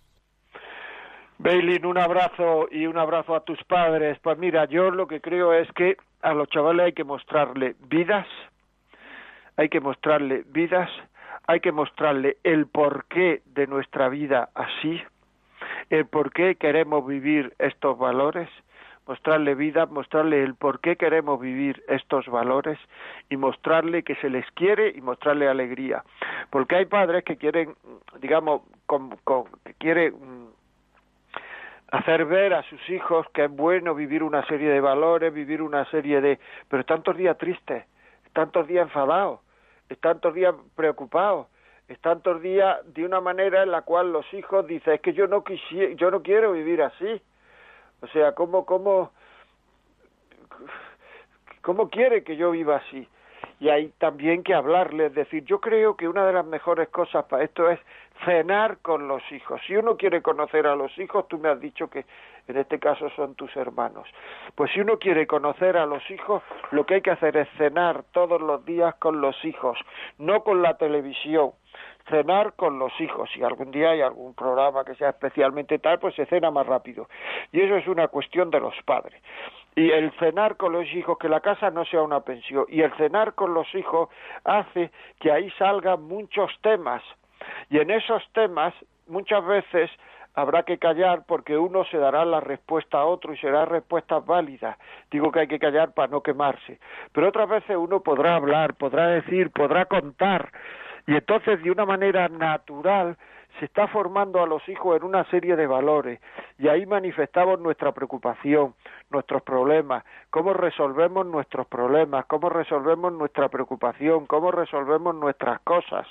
Bailin, un abrazo y un abrazo a tus padres. Pues mira, yo lo que creo es que a los chavales hay que mostrarle vidas, hay que mostrarle vidas, hay que mostrarle el porqué de nuestra vida así, el por qué queremos vivir estos valores, mostrarle vida, mostrarle el por qué queremos vivir estos valores y mostrarle que se les quiere y mostrarle alegría. Porque hay padres que quieren, digamos, que quieren hacer ver a sus hijos que es bueno vivir una serie de valores, vivir una serie de... pero tantos días tristes, tantos días enfadados, tantos días preocupados, tantos días de una manera en la cual los hijos dicen, es que yo no quisiera, yo no quiero vivir así o sea, ¿cómo, cómo, cómo quiere que yo viva así? Y hay también que hablarle, es decir, yo creo que una de las mejores cosas para esto es cenar con los hijos. Si uno quiere conocer a los hijos, tú me has dicho que en este caso son tus hermanos. Pues si uno quiere conocer a los hijos, lo que hay que hacer es cenar todos los días con los hijos, no con la televisión, cenar con los hijos. Si algún día hay algún programa que sea especialmente tal, pues se cena más rápido. Y eso es una cuestión de los padres. Y el cenar con los hijos, que la casa no sea una pensión, y el cenar con los hijos hace que ahí salgan muchos temas. Y en esos temas, muchas veces, habrá que callar porque uno se dará la respuesta a otro y será respuesta válida. Digo que hay que callar para no quemarse. Pero otras veces uno podrá hablar, podrá decir, podrá contar y entonces, de una manera natural, se está formando a los hijos en una serie de valores y ahí manifestamos nuestra preocupación, nuestros problemas, cómo resolvemos nuestros problemas, cómo resolvemos nuestra preocupación, cómo resolvemos nuestras cosas.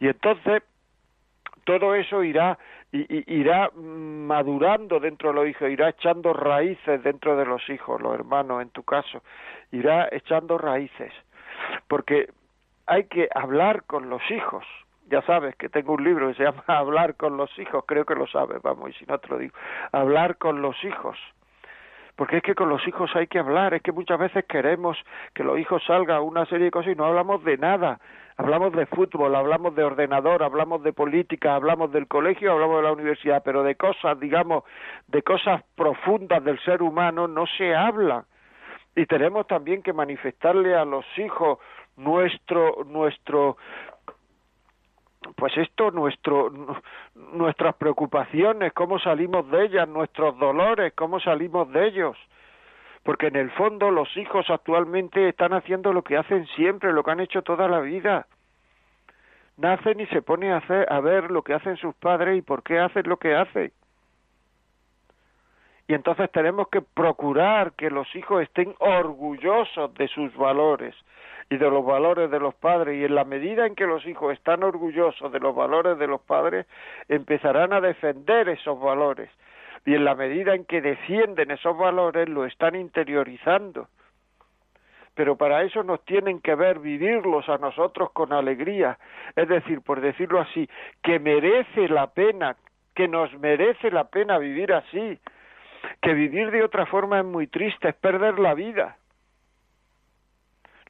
Y entonces todo eso irá irá madurando dentro de los hijos, irá echando raíces dentro de los hijos, los hermanos en tu caso, irá echando raíces. Porque hay que hablar con los hijos. Ya sabes que tengo un libro que se llama Hablar con los hijos, creo que lo sabes, vamos, y si no te lo digo, hablar con los hijos. Porque es que con los hijos hay que hablar, es que muchas veces queremos que los hijos salgan una serie de cosas y no hablamos de nada. Hablamos de fútbol, hablamos de ordenador, hablamos de política, hablamos del colegio, hablamos de la universidad, pero de cosas, digamos, de cosas profundas del ser humano no se habla. Y tenemos también que manifestarle a los hijos nuestro nuestro pues esto nuestro nuestras preocupaciones cómo salimos de ellas nuestros dolores cómo salimos de ellos. Porque en el fondo los hijos actualmente están haciendo lo que hacen siempre lo que han hecho toda la vida. Nacen y se ponen a hacer a ver lo que hacen sus padres y por qué hacen lo que hacen. Y entonces tenemos que procurar que los hijos estén orgullosos de sus valores y de los valores de los padres y en la medida en que los hijos están orgullosos de los valores de los padres empezarán a defender esos valores. Y en la medida en que defienden esos valores lo están interiorizando. Pero para eso nos tienen que ver vivirlos a nosotros con alegría. Es decir por decirlo así que merece la pena que nos merece la pena vivir así. Que vivir de otra forma es muy triste es perder la vida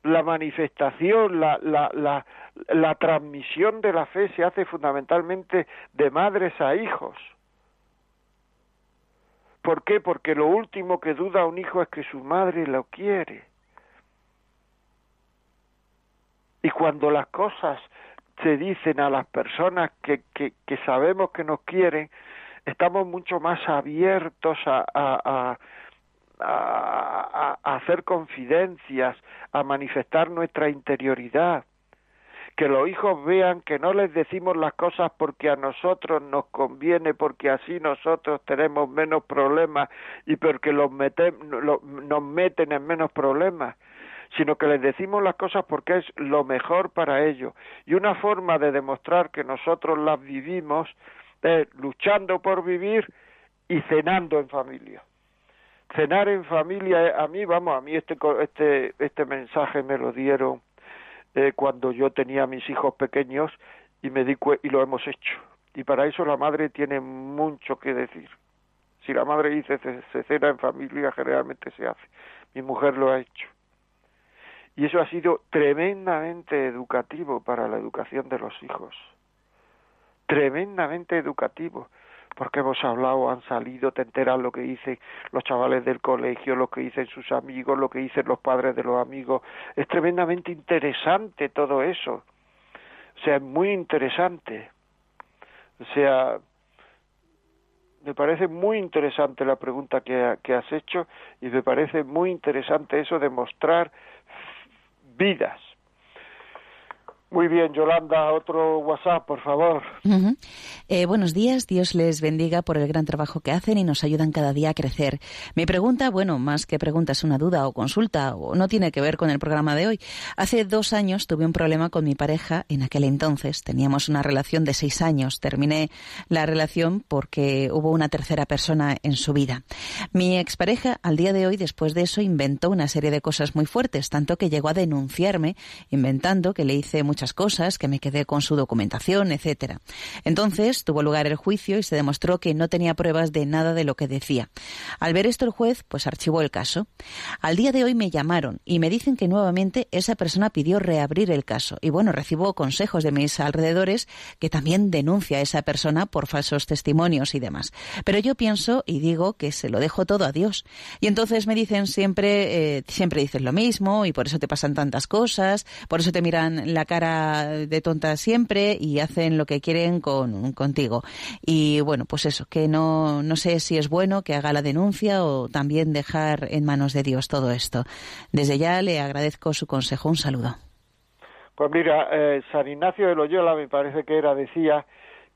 la manifestación, la, la, la, la transmisión de la fe se hace fundamentalmente de madres a hijos. ¿Por qué? Porque lo último que duda un hijo es que su madre lo quiere. Y cuando las cosas se dicen a las personas que, que, sabemos que nos quieren, estamos mucho más abiertos a, a, a, hacer confidencias, a manifestar nuestra interioridad. Que los hijos vean que no les decimos las cosas porque a nosotros nos conviene, porque así nosotros tenemos menos problemas y porque los nos meten en menos problemas, sino que les decimos las cosas porque es lo mejor para ellos. Y una forma de demostrar que nosotros las vivimos es luchando por vivir y cenando en familia cenar en familia, eh, a mí, vamos, a mí este, este, este mensaje me lo dieron eh, cuando yo tenía mis hijos pequeños y me di y lo hemos hecho. Y para eso la madre tiene mucho que decir. Si la madre dice se cena en familia, generalmente se hace. Mi mujer lo ha hecho. Y eso ha sido tremendamente educativo para la educación de los hijos. Tremendamente educativo porque hemos hablado, han salido, te enteras lo que dicen los chavales del colegio, lo que dicen sus amigos, lo que dicen los padres de los amigos. Es tremendamente interesante todo eso. O sea, es muy interesante. O sea, me parece muy interesante la pregunta que, que has hecho y me parece muy interesante eso de mostrar vidas muy bien, Yolanda, otro WhatsApp, por favor. Eh, buenos días, Dios les bendiga por el gran trabajo que hacen y nos ayudan cada día a crecer. Mi pregunta, bueno, más que pregunta, es una duda o consulta, o no tiene que ver con el programa de hoy. Hace dos años tuve un problema con mi pareja, en aquel entonces teníamos una relación de seis años. Terminé la relación porque hubo una tercera persona en su vida. Mi expareja, al día de hoy, después de eso, inventó una serie de cosas muy fuertes, tanto que llegó a denunciarme, inventando que le hice muchas cosas, que me quedé con su documentación, etcétera. Entonces tuvo lugar el juicio y se demostró que no tenía pruebas de nada de lo que decía. Al ver esto el juez, pues archivó el caso. Al día de hoy me llamaron y me dicen que nuevamente esa persona pidió reabrir el caso. Y bueno, recibo consejos de mis alrededores que también denuncia a esa persona por falsos testimonios y demás. Pero yo pienso y digo que se lo dejo todo a Dios. Y entonces me dicen siempre, eh, siempre dices lo mismo y por eso te pasan tantas cosas, por eso te miran la cara de tonta siempre y hacen lo que quieren con, contigo. Y bueno, pues eso, que no, no sé si es bueno que haga la denuncia o también dejar en manos de Dios todo esto. Desde ya le agradezco su consejo. Un saludo. Pues mira, eh, San Ignacio de Loyola me parece que era, decía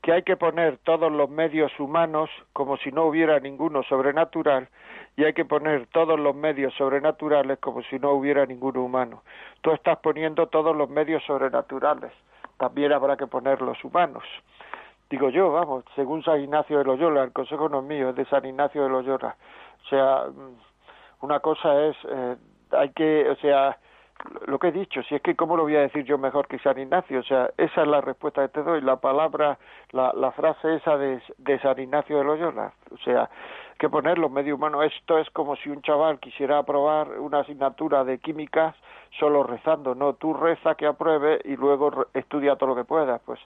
que hay que poner todos los medios humanos como si no hubiera ninguno sobrenatural y hay que poner todos los medios sobrenaturales como si no hubiera ninguno humano. Tú estás poniendo todos los medios sobrenaturales, también habrá que poner los humanos. Digo yo, vamos, según San Ignacio de Loyola, el consejo no es mío, es de San Ignacio de Loyola. O sea, mm, una cosa es, eh, hay que, o sea, lo que he dicho, si es que cómo lo voy a decir yo mejor que San Ignacio, o sea, esa es la respuesta que te doy, la palabra, la, frase esa de, de San Ignacio de Loyola, o sea, que poner los medios humanos, esto es como si un chaval quisiera aprobar una asignatura de químicas solo rezando, no, tú reza que apruebe y luego estudia todo lo que puedas, pues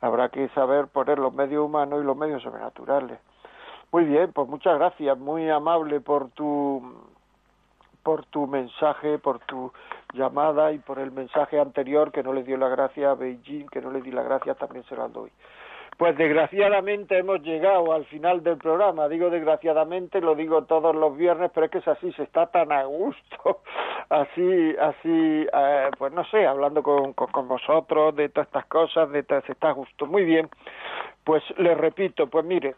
habrá que saber poner los medios humanos y los medios sobrenaturales. Muy bien, pues muchas gracias, muy amable por tu por tu mensaje, por tu llamada y por el mensaje anterior que no le dio la gracia a Beijing, que no le di la gracia, también se la doy. Pues desgraciadamente hemos llegado al final del programa. Digo desgraciadamente, lo digo todos los viernes, pero es que es así, se está tan a gusto, así, así, eh, pues no sé, hablando con, vosotros de todas estas cosas, de se está a gusto. Muy bien, pues les repito, pues mire,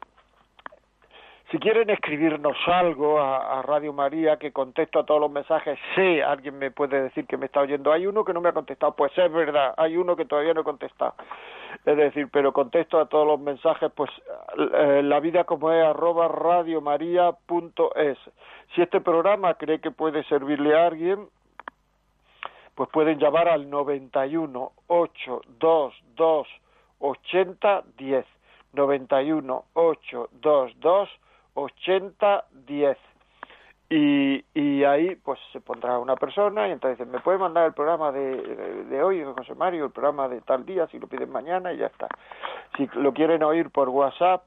si quieren escribirnos algo a, Radio María, que contesto a todos los mensajes, sé, alguien me puede decir que me está oyendo. Hay uno que no me ha contestado, pues es verdad, hay uno que todavía no he contestado. Es decir, pero contesto a todos los mensajes, pues eh, la vida como es arroba radiomaria.es. Si este programa cree que puede servirle a alguien, pues pueden llamar al 91 822 80 10. 91 822 80 10 y, y ahí pues se pondrá una persona y entonces me puede mandar el programa de, de, hoy José Mario el programa de tal día si lo piden mañana y ya está si lo quieren oír por WhatsApp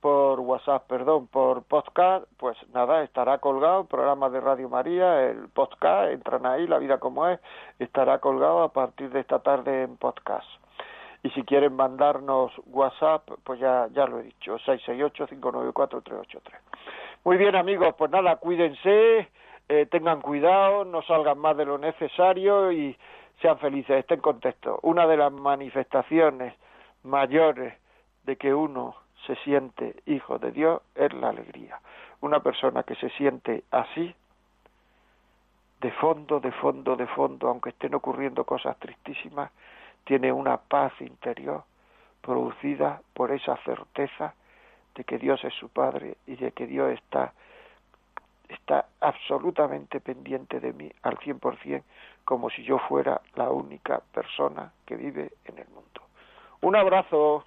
por WhatsApp, perdón, por podcast, pues nada, estará colgado el programa de Radio María, el podcast, entran ahí, La Vida como es, estará colgado a partir de esta tarde en podcast y si quieren mandarnos WhatsApp, pues ya, ya lo he dicho, 668-594-383. Muy bien amigos, pues nada, cuídense, eh, tengan cuidado, no salgan más de lo necesario y sean felices, estén contentos. Una de las manifestaciones mayores de que uno se siente hijo de Dios es la alegría. Una persona que se siente así, de fondo, de fondo, de fondo, aunque estén ocurriendo cosas tristísimas, tiene una paz interior producida por esa certeza de que Dios es su Padre y de que Dios está, está absolutamente pendiente de mí al cien por cien, como si yo fuera la única persona que vive en el mundo. Un abrazo.